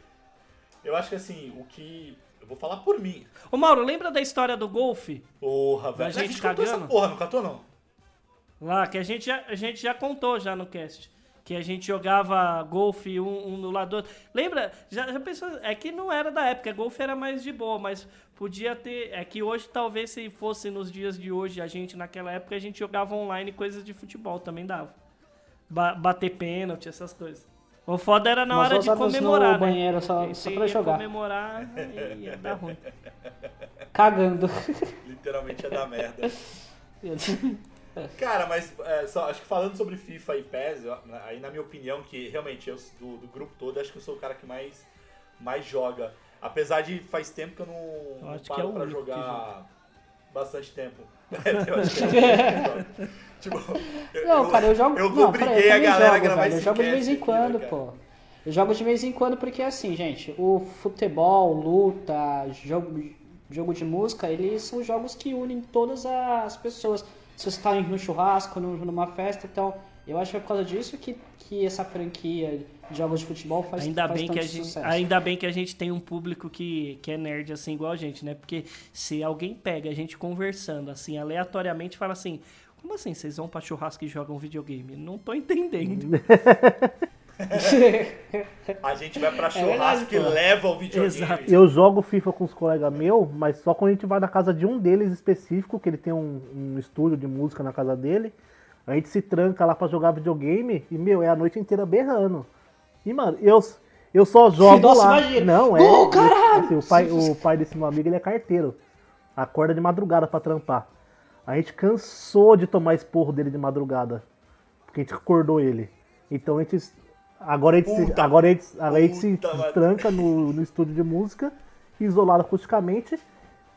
Eu acho que assim, o que. Eu vou falar por mim. Ô Mauro, lembra da história do golfe? Porra, velho. gente a gente contou essa cagando? porra, não catou não? Lá, que a gente já, a gente já contou já no cast. Que a gente jogava golfe um, um no lado do outro. Lembra? Já, já pensou? É que não era da época, golfe era mais de boa, mas podia ter. É que hoje, talvez, se fosse nos dias de hoje, a gente, naquela época, a gente jogava online coisas de futebol, também dava. Ba- bater pênalti, essas coisas. O foda era na hora de ousadas no comemorar, né? banheiro só- só pra ia jogar. comemorar e ia dar ruim. Cagando. Literalmente é da merda. Cara, mas é, só, acho que falando sobre FIFA e PES, eu- aí na minha opinião, que realmente eu, do, do grupo todo, acho que eu sou o cara que mais, mais joga. Apesar de faz tempo que eu não, não acho que paro é o pra único que jogar bastante tempo. eu que é que eu- Não, cara, eu jogo. Eu não, eu a galera a jogo, gravar velho. Eu jogo de vez em aqui, quando, né, cara? pô. Eu jogo de vez em quando porque assim, gente, o futebol, luta, jogo, jogo de música, eles são jogos que unem todas as pessoas. Se você tá no churrasco, num- numa festa, então eu acho que é por causa disso que, que essa franquia de jogos de futebol faz, Ainda faz bem, que a gente, sucesso. ainda bem que a gente tem um público que, que é nerd assim igual a gente, né? Porque se alguém pega a gente conversando assim aleatoriamente e fala assim: Como assim vocês vão pra churrasco e jogam videogame? Não tô entendendo. A gente vai pra É churrasco e pô. leva o videogame. Exato. Eu jogo FIFA com os colegas meus, mas só quando a gente vai na casa de um deles específico, que ele tem um, um estúdio de música na casa dele. A gente se tranca lá pra jogar videogame e, meu, é a noite inteira berrando. E, mano, eu, eu só jogo Nossa, lá. imagina. Não, é. Caralho! assim, o, pai, o pai desse meu amigo, ele é carteiro. Acorda de madrugada pra trampar. A gente cansou de tomar esporro dele de madrugada. Porque a gente acordou ele. Então a gente. Agora a gente, se, agora gente, agora gente se tranca no, no estúdio de música, isolado acusticamente,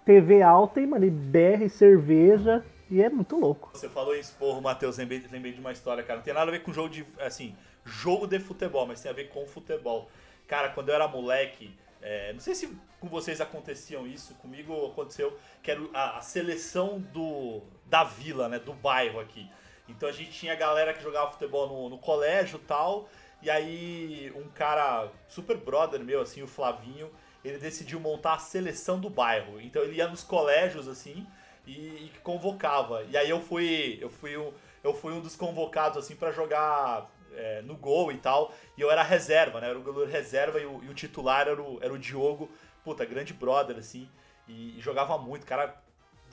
TV alta e, mano, e BR, cerveja. E é muito louco. Você falou em esporro, Matheus, lembrei, lembrei de uma história, cara. Não tem nada a ver com jogo de. Assim, jogo de futebol, mas tem a ver com futebol. Cara, quando eu era moleque, é, não sei se com vocês aconteciam isso, comigo aconteceu, que era a, a seleção do, da vila, né? Do bairro aqui. Então a gente tinha galera que jogava futebol no, no colégio e tal. E aí um cara, super brother meu, assim, o Flavinho, ele decidiu montar a seleção do bairro. Então ele ia nos colégios, assim, e, e convocava. E aí eu fui, eu fui um, eu fui um dos convocados assim para jogar é, no gol e tal. E eu era reserva, né? Eu era o goleiro reserva e o, e o titular era o, era o Diogo, puta, grande brother assim, e, e jogava muito, o cara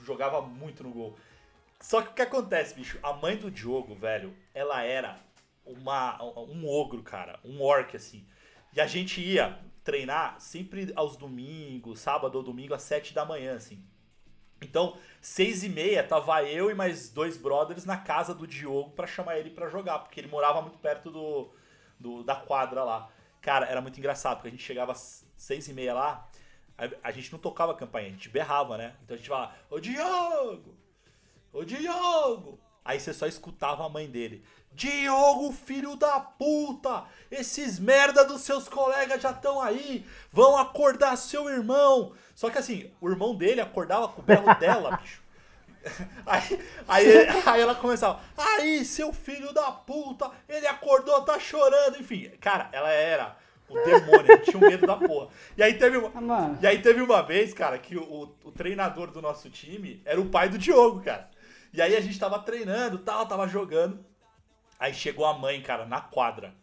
jogava muito no gol. Só que o que acontece, bicho? A mãe do Diogo, velho, ela era uma, um ogro, cara, um orc assim. E a gente ia treinar sempre aos domingos, sábado ou domingo às sete da manhã, assim. Então, seis e meia, tava eu e mais dois brothers na casa do Diogo pra chamar ele pra jogar, porque ele morava muito perto do, do- da quadra lá. Cara, era muito engraçado, porque a gente chegava às seis e meia lá, a, a gente não tocava campainha, a gente berrava, né? Então a gente falava, ô Diogo! Ô Diogo! Aí você só escutava a mãe dele. Diogo, filho da puta! Esses merda dos seus colegas já estão aí! Vão acordar seu irmão! Só que assim, o irmão dele acordava com o berro dela, bicho. Aí, aí, aí ela começava, aí, seu filho da puta, ele acordou, tá chorando, enfim. Cara, ela era o demônio, tinha um medo da porra. E aí teve uma, mano. e aí teve uma vez, cara, que o, o treinador do nosso time era o pai do Diogo, cara. E aí a gente tava treinando, tal, tava jogando. Aí chegou a mãe, cara, na quadra.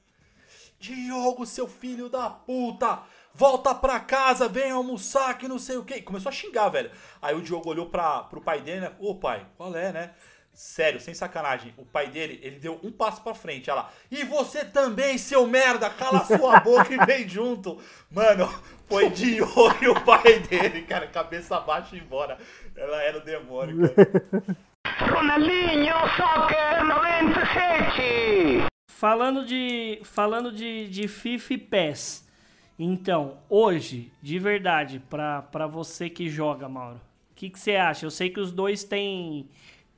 Diogo, seu filho da puta! Volta pra casa, vem almoçar, que não sei o que. Começou a xingar, velho. Aí o Diogo olhou pra, pro pai dele, né? Ô pai, qual é, né? Sério, sem sacanagem. O pai dele, ele deu um passo pra frente, olha lá. E você também, seu merda, cala sua boca e vem junto. Mano, foi Diogo e o pai dele, cara, cabeça baixa e embora. Ela era o demônio, cara. Ronaldinho Soccer 97! Falando de, falando de, de FIFA e PES. Então, hoje, de verdade, pra, pra você que joga, Mauro, o que, que você acha? Eu sei que os dois têm,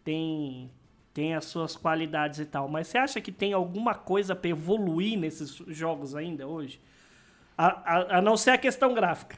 têm, têm as suas qualidades e tal, mas você acha que tem alguma coisa pra evoluir nesses jogos ainda hoje? A, a, a não ser a questão gráfica.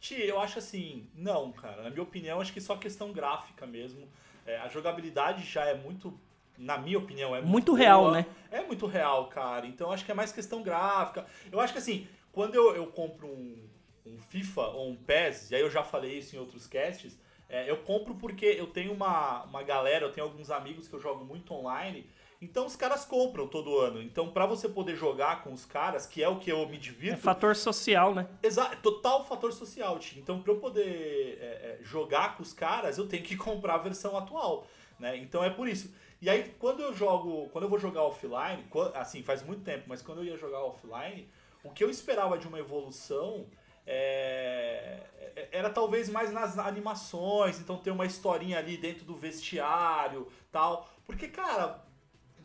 Ti, eu acho assim, não, cara. Na minha opinião, acho que só questão gráfica mesmo. É, a jogabilidade já é muito, na minha opinião, é muito, Muito boa. real, né? É muito real, cara. Então acho que é mais questão gráfica. Eu acho que assim, quando eu, eu compro um, um FIFA ou um PES, e aí eu já falei isso em outros casts, é, eu compro porque eu tenho uma, uma galera, eu tenho alguns amigos que eu jogo muito online. Então os caras compram todo ano. Então pra você poder jogar com os caras, que é o que eu me É divirto, fator social, né? Exato, total fator social, Ti. Então, pra eu poder é, é, jogar com os caras, eu tenho que comprar a versão atual, né? Então é por isso. E aí, quando eu jogo, quando eu vou jogar offline, assim, faz muito tempo, mas quando eu ia jogar offline, o que eu esperava de uma evolução é, é- era talvez mais nas animações, então ter uma historinha ali dentro do vestiário, tal. Porque, cara,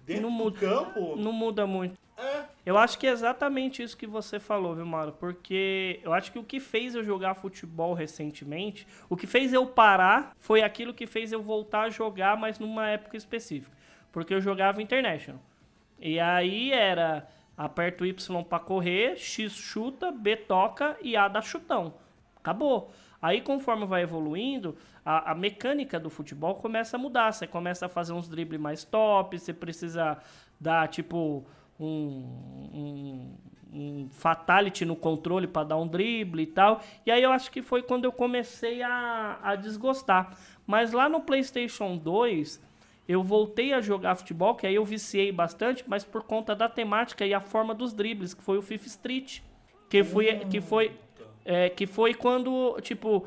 dentro Não do muda. campo, Não muda muito. é, Eu acho que é exatamente isso que você falou, viu, Mauro? Porque eu acho que o que fez eu jogar futebol recentemente, o que fez eu parar foi aquilo que fez eu voltar a jogar, mas numa época específica. Porque eu jogava International. E aí era aperta o Y pra correr, X chuta, B toca e A dá chutão. Acabou. Aí, conforme vai evoluindo, a, a mecânica do futebol começa a mudar. Você começa a fazer uns dribles mais top, você precisa dar, tipo, um, um, um fatality no controle para dar um drible e tal. E aí eu acho que foi quando eu comecei a, a desgostar. Mas lá no PlayStation 2, eu voltei a jogar futebol, que aí eu viciei bastante, mas por conta da temática e a forma dos dribles, que foi o FIFA Street. Que foi, que foi, é, que foi quando, tipo,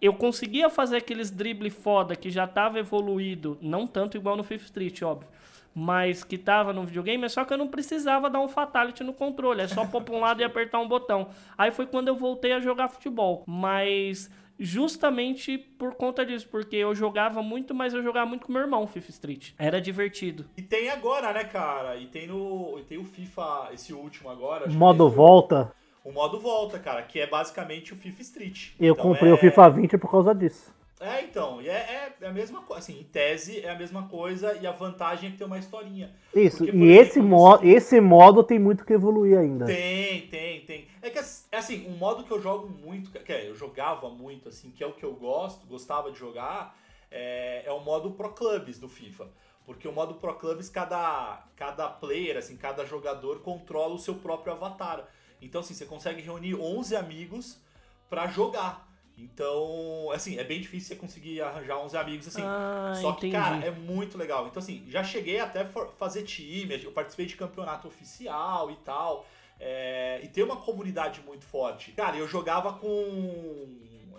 eu conseguia fazer aqueles drible foda que já tava evoluído, não tanto igual no FIFA Street, óbvio, mas que tava no videogame, só que eu não precisava dar um fatality no controle, é só pôr pra um lado e apertar um botão. Aí foi quando eu voltei a jogar futebol, mas justamente por conta disso, porque eu jogava muito, mas eu jogava muito com meu irmão FIFA Street. Era divertido. E tem agora, né, cara? E tem no. E tem o FIFA, esse último agora. acho que Modo volta. O modo volta, cara, que é basicamente o FIFA Street. Eu Então comprei é- o FIFA 20 por causa disso. É, então, e é, é, é a mesma coisa. Assim, em tese é a mesma coisa e a vantagem é que tem uma historinha. Isso, Porque, e por esse, exemplo, mo você- esse modo tem muito que evoluir ainda. Tem, tem, tem. É que é assim, um modo que eu jogo muito, que é, eu jogava muito, assim, que é o que eu gosto, gostava de jogar, é, é o modo Pro Clubs do FIFA. Porque o modo Pro Clubs, cada, cada player, assim, cada jogador controla o seu próprio avatar. Então, assim, você consegue reunir 11 amigos pra jogar. Então, assim, é bem difícil você conseguir arranjar 11 amigos, assim. Ah, Só que, entendi. cara, é muito legal. Então, assim, já cheguei até fazer time, eu participei de campeonato oficial e tal. é, e tem uma comunidade muito forte. Cara, eu jogava com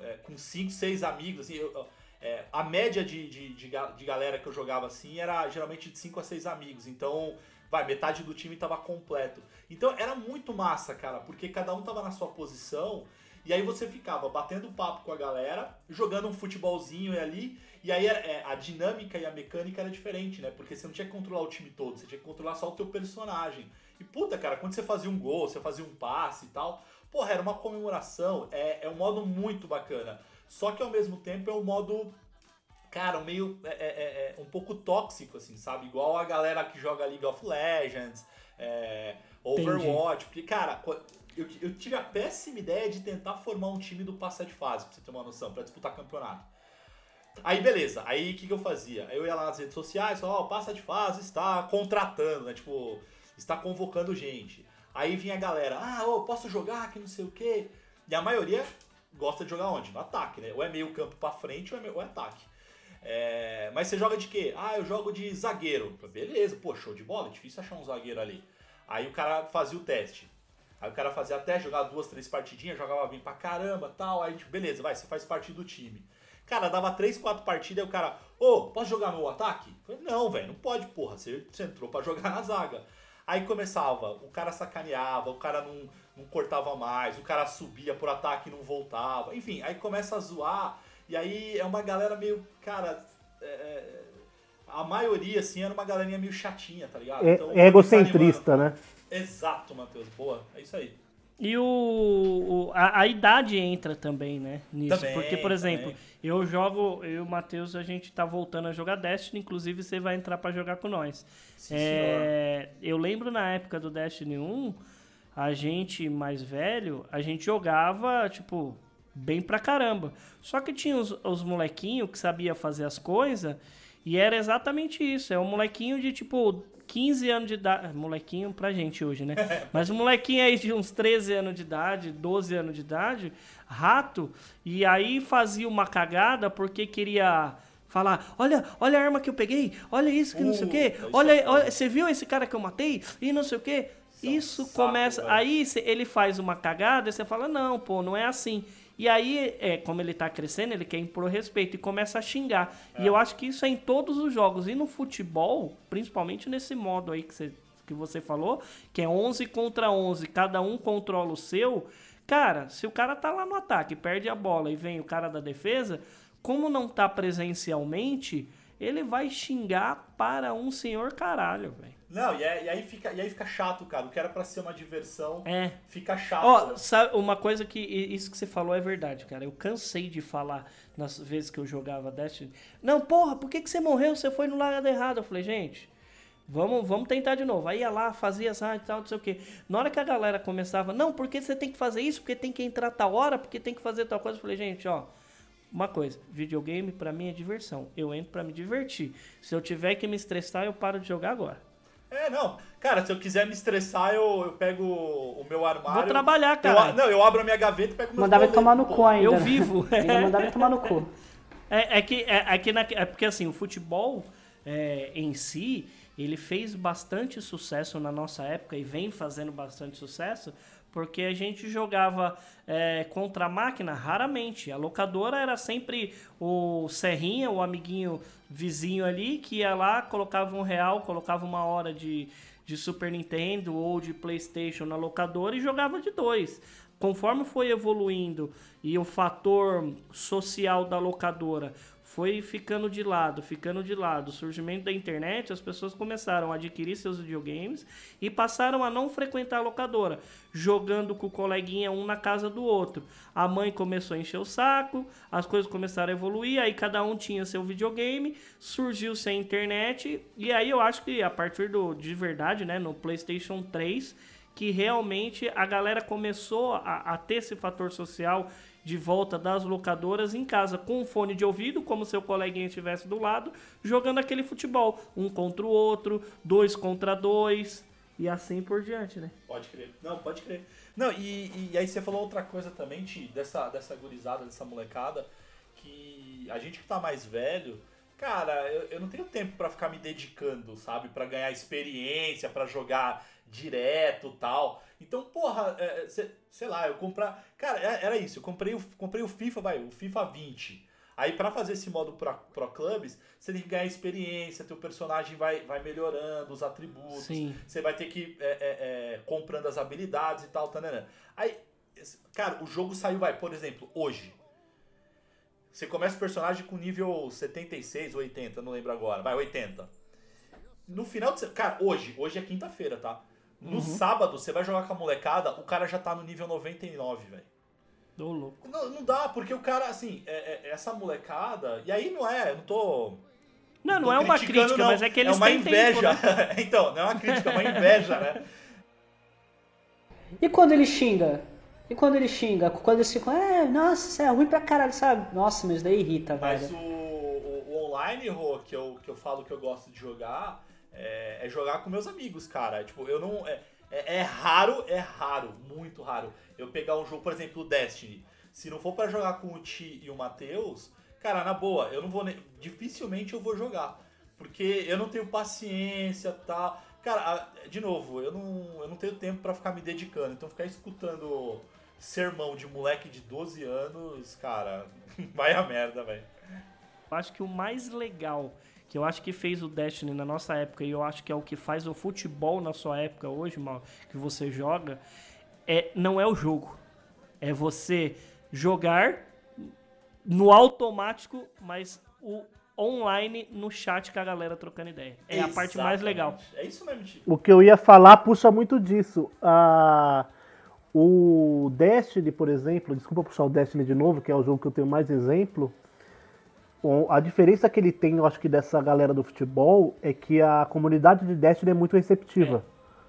é, com 5, 6 amigos, assim, eu- é, a média de, de, de, de galera que eu jogava assim era geralmente de 5 a 6 amigos. Então, vai, metade do time tava completo. Então era muito massa, cara, porque cada um tava na sua posição. E aí você ficava batendo papo com a galera, jogando um futebolzinho ali, e aí é, a dinâmica e a mecânica era diferente, né? Porque você não tinha que controlar o time todo, você tinha que controlar só o teu personagem. E puta, cara, quando você fazia um gol, você fazia um passe e tal, porra, era uma comemoração, é, é um modo muito bacana. Só que ao mesmo tempo é um modo, cara, meio. É, é- é um pouco tóxico, assim, sabe? Igual a galera que joga League of Legends, é, Overwatch. Porque, cara, eu, eu tive a péssima ideia de tentar formar um time do passar de fase, pra você ter uma noção, pra disputar campeonato. Aí beleza, aí o que, que eu fazia? Eu ia lá nas redes sociais, falava, ó, passa de fase, está contratando, né? Tipo, está convocando gente. Aí vinha a galera, ah, ô, posso jogar que não sei o quê. E a maioria gosta de jogar onde? No ataque, né? Ou é meio campo pra frente ou é, meio, ou é ataque. É, mas você joga de quê? Ah, eu jogo de zagueiro. Beleza, pô, show de bola, é difícil achar um zagueiro ali. Aí o cara fazia o teste. Aí o cara fazia até jogar duas, três partidinhas, jogava bem pra caramba tal. Aí gente, beleza, vai, você faz parte do time. Cara, dava três, quatro partidas, aí o cara, ô, posso jogar no ataque? Falei, não, velho, não pode, porra, você, você entrou pra jogar na zaga. Aí começava, o cara sacaneava, o cara não, não cortava mais, o cara subia por ataque e não voltava. Enfim, aí começa a zoar, e aí é uma galera meio, cara, é, é, a maioria, assim, era uma galerinha meio chatinha, tá ligado? É, foi é egocentrista, né? Exato, Matheus, boa, é isso aí. E o, o- a, a idade entra também, né? Nisso. Também, Porque, por exemplo, também. eu jogo, eu e o Matheus, a gente tá voltando a jogar Destiny, inclusive você vai entrar pra jogar com nós. Sim, É, eu lembro na época do Destiny 1, a gente mais velho, a gente jogava, tipo, bem pra caramba. Só que tinha os, os molequinhos que sabia fazer as coisas e era exatamente isso. É um molequinho de, tipo, 15 anos de idade. Molequinho pra gente hoje, né? Mas um molequinho aí de uns 13 anos de idade, 12 anos de idade, rato, e aí fazia uma cagada porque queria falar, olha, olha a arma que eu peguei, olha isso que não sei o quê, isso olha, é olha, você viu esse cara que eu matei e não sei o quê. Isso é um Isso saco, começa. velho. Aí ele faz uma cagada e você fala, não, pô, não é assim. E aí, é, como ele tá crescendo, ele quer impor respeito e começa a xingar. É. E eu acho que isso é em todos os jogos. E no futebol, principalmente nesse modo aí que você, que você falou, que é 11 contra 11, cada um controla o seu. Cara, se o cara tá lá no ataque, perde a bola e vem o cara da defesa, como não tá presencialmente, ele vai xingar para um senhor caralho, velho. Não, e, é- e aí fica, e aí fica chato, cara. O que era pra ser uma diversão É. fica chato. Ó, sabe, uma coisa que isso que você falou é verdade, cara. Eu cansei de falar nas vezes que eu jogava Destiny. Não, porra, por que, que você morreu? Você foi no lado errado. Eu falei, gente, vamos, vamos tentar de novo. Aí ia lá, fazia essa e tal, não sei o quê. Na hora que a galera começava, não, porque você tem que fazer isso, porque tem que entrar tal hora, porque tem que fazer tal coisa. Eu falei, gente, ó. Uma coisa, videogame pra mim é diversão. Eu entro pra me divertir. Se eu tiver que me estressar, eu paro de jogar agora. É, não. Cara, se eu quiser me estressar, eu, eu pego o meu armário. Vou trabalhar, eu- cara. não, eu abro a minha gaveta e pego meus Mandava ele boletos, tomar no pô. cu ainda. Eu vivo. Mandava ele tomar no cu. É, é que, é, é que na- é porque assim, o futebol é, em si, ele fez bastante sucesso na nossa época e vem fazendo bastante sucesso, porque a gente jogava é, contra a máquina raramente. A locadora era sempre o Serrinha, o amiguinho vizinho ali, que ia lá, colocava um real, colocava uma hora de, de Super Nintendo ou de Playstation na locadora e jogava de dois. Conforme foi evoluindo e o fator social da locadora foi ficando de lado, ficando de lado, o surgimento da internet, as pessoas começaram a adquirir seus videogames e passaram a não frequentar a locadora, jogando com o coleguinha um na casa do outro. A mãe começou a encher o saco, as coisas começaram a evoluir, aí cada um tinha seu videogame, surgiu-se a internet, e aí eu acho que a partir do de verdade, né, no PlayStation 3, que realmente a galera começou a, a ter esse fator social de volta das locadoras em casa, com um fone de ouvido, como seu coleguinha estivesse do lado, jogando aquele futebol, um contra o outro, dois contra dois, e assim por diante, né? Pode crer. Não, pode crer. Não, e, e aí você falou outra coisa também, Ti, dessa, dessa gurizada, dessa molecada, que a gente que tá mais velho, cara, eu, eu não tenho tempo pra ficar me dedicando, sabe? Pra ganhar experiência, pra jogar direto tal. Então, porra, é, cê- sei lá, eu comprar. Cara, é- era isso, eu comprei o, comprei o FIFA, vai, o FIFA 20. Aí pra fazer esse modo Pro, Pro Clubs, você tem que ganhar experiência, teu personagem vai, vai melhorando os atributos. Sim. Você vai ter que é, é, é, comprando as habilidades e tal, tanana. Aí, cara, o jogo saiu, vai, por exemplo, hoje. Você começa o personagem com nível 76 ou 80, não lembro agora. Vai, 80. No final de Cara, hoje, hoje é quinta-feira, tá? No sábado, você vai jogar com a molecada, o cara já tá no nível 99, velho. Ô, louco. Não, não dá, porque o cara, assim, é- é- essa molecada. E aí não é, eu não tô. Não, não tô é uma crítica, não. mas é que eles uma têm inveja. tempo, né? então, não é uma crítica, é uma inveja, né? E quando ele xinga? E quando ele xinga? Quando eles ficam, é, nossa, isso é ruim pra caralho, sabe? Nossa, mas daí irrita, Mas velho. o. online, Rô, que eu, que eu falo que eu gosto de jogar, é, é jogar com meus amigos, cara. Tipo, eu não. É, é, é raro, é raro, muito raro. Eu pegar um jogo, por exemplo, o Destiny. Se não for pra jogar com o Ti e o Matheus, cara, na boa, eu não vou nem. Dificilmente eu vou jogar. Porque eu não tenho paciência tal. Cara, a- de novo, eu não, eu não tenho tempo pra ficar me dedicando. Então ficar escutando sermão de moleque de 12 anos, cara, vai a merda, velho. Acho que o mais legal, que eu acho que fez o Destiny na nossa época, e eu acho que é o que faz o futebol na sua época hoje, mal, que você joga, é, não é o jogo. É você jogar no automático, mas o online no chat com a galera trocando ideia. É a parte mais legal. Exatamente. É isso mesmo. O que eu ia falar puxa muito disso. Ah, o Destiny, por exemplo, desculpa puxar o Destiny de novo, que é o jogo que eu tenho mais exemplo. A diferença que ele tem, eu acho que dessa galera do futebol, é que a comunidade de Destiny é muito receptiva.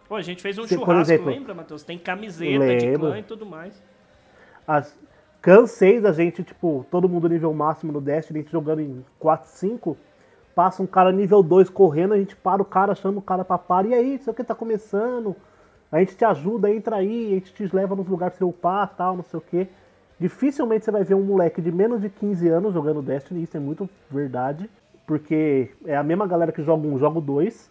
Pô, a gente fez um churrasco, exemplo, lembra, Matheus? Tem camiseta de lembro. clã e tudo mais. As, cansei da gente, tipo, todo mundo nível máximo no Destiny, a gente jogando em 4, 5. Passa um cara nível 2 correndo, a gente para o cara, chama o cara pra par. E aí, sei o que tá começando. A gente te ajuda, entra aí, a gente te leva nos lugares pra você upar tal, não sei o que. Dificilmente você vai ver um moleque de menos de 15 anos jogando Destiny, isso é muito verdade. Porque é a mesma galera que joga um, joga dois.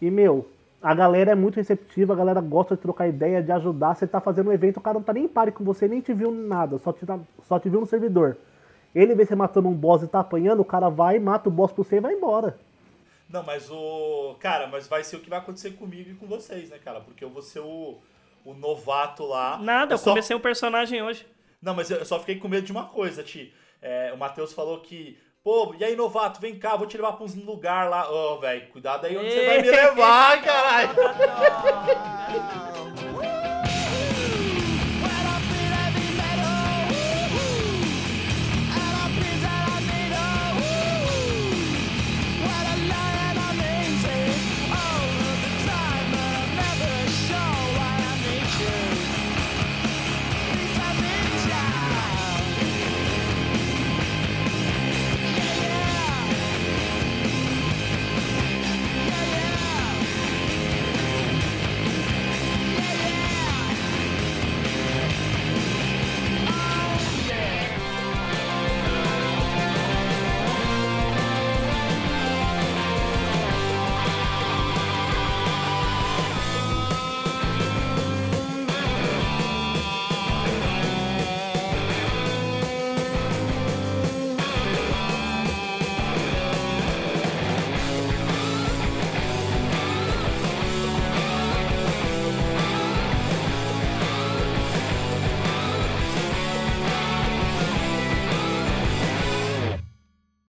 E, meu, a galera é muito receptiva, a galera gosta de trocar ideia, de ajudar. Você tá fazendo um evento, o cara não tá nem em pare com você, nem te viu nada, só te, só te viu no servidor. Ele vê você matando um boss e tá apanhando, o cara vai, mata o boss por você e vai embora. Não, mas o. Cara, mas vai ser o que vai acontecer comigo e com vocês, né, cara? Porque eu vou ser o, o novato lá. Nada, eu só- comecei um personagem hoje. Não, mas eu só fiquei com medo de uma coisa, Ti. É, o Matheus falou que. Pô, e aí, novato, vem cá, vou te levar pra uns lugar lá. Ô, velho, cuidado aí onde você vai me levar, caralho.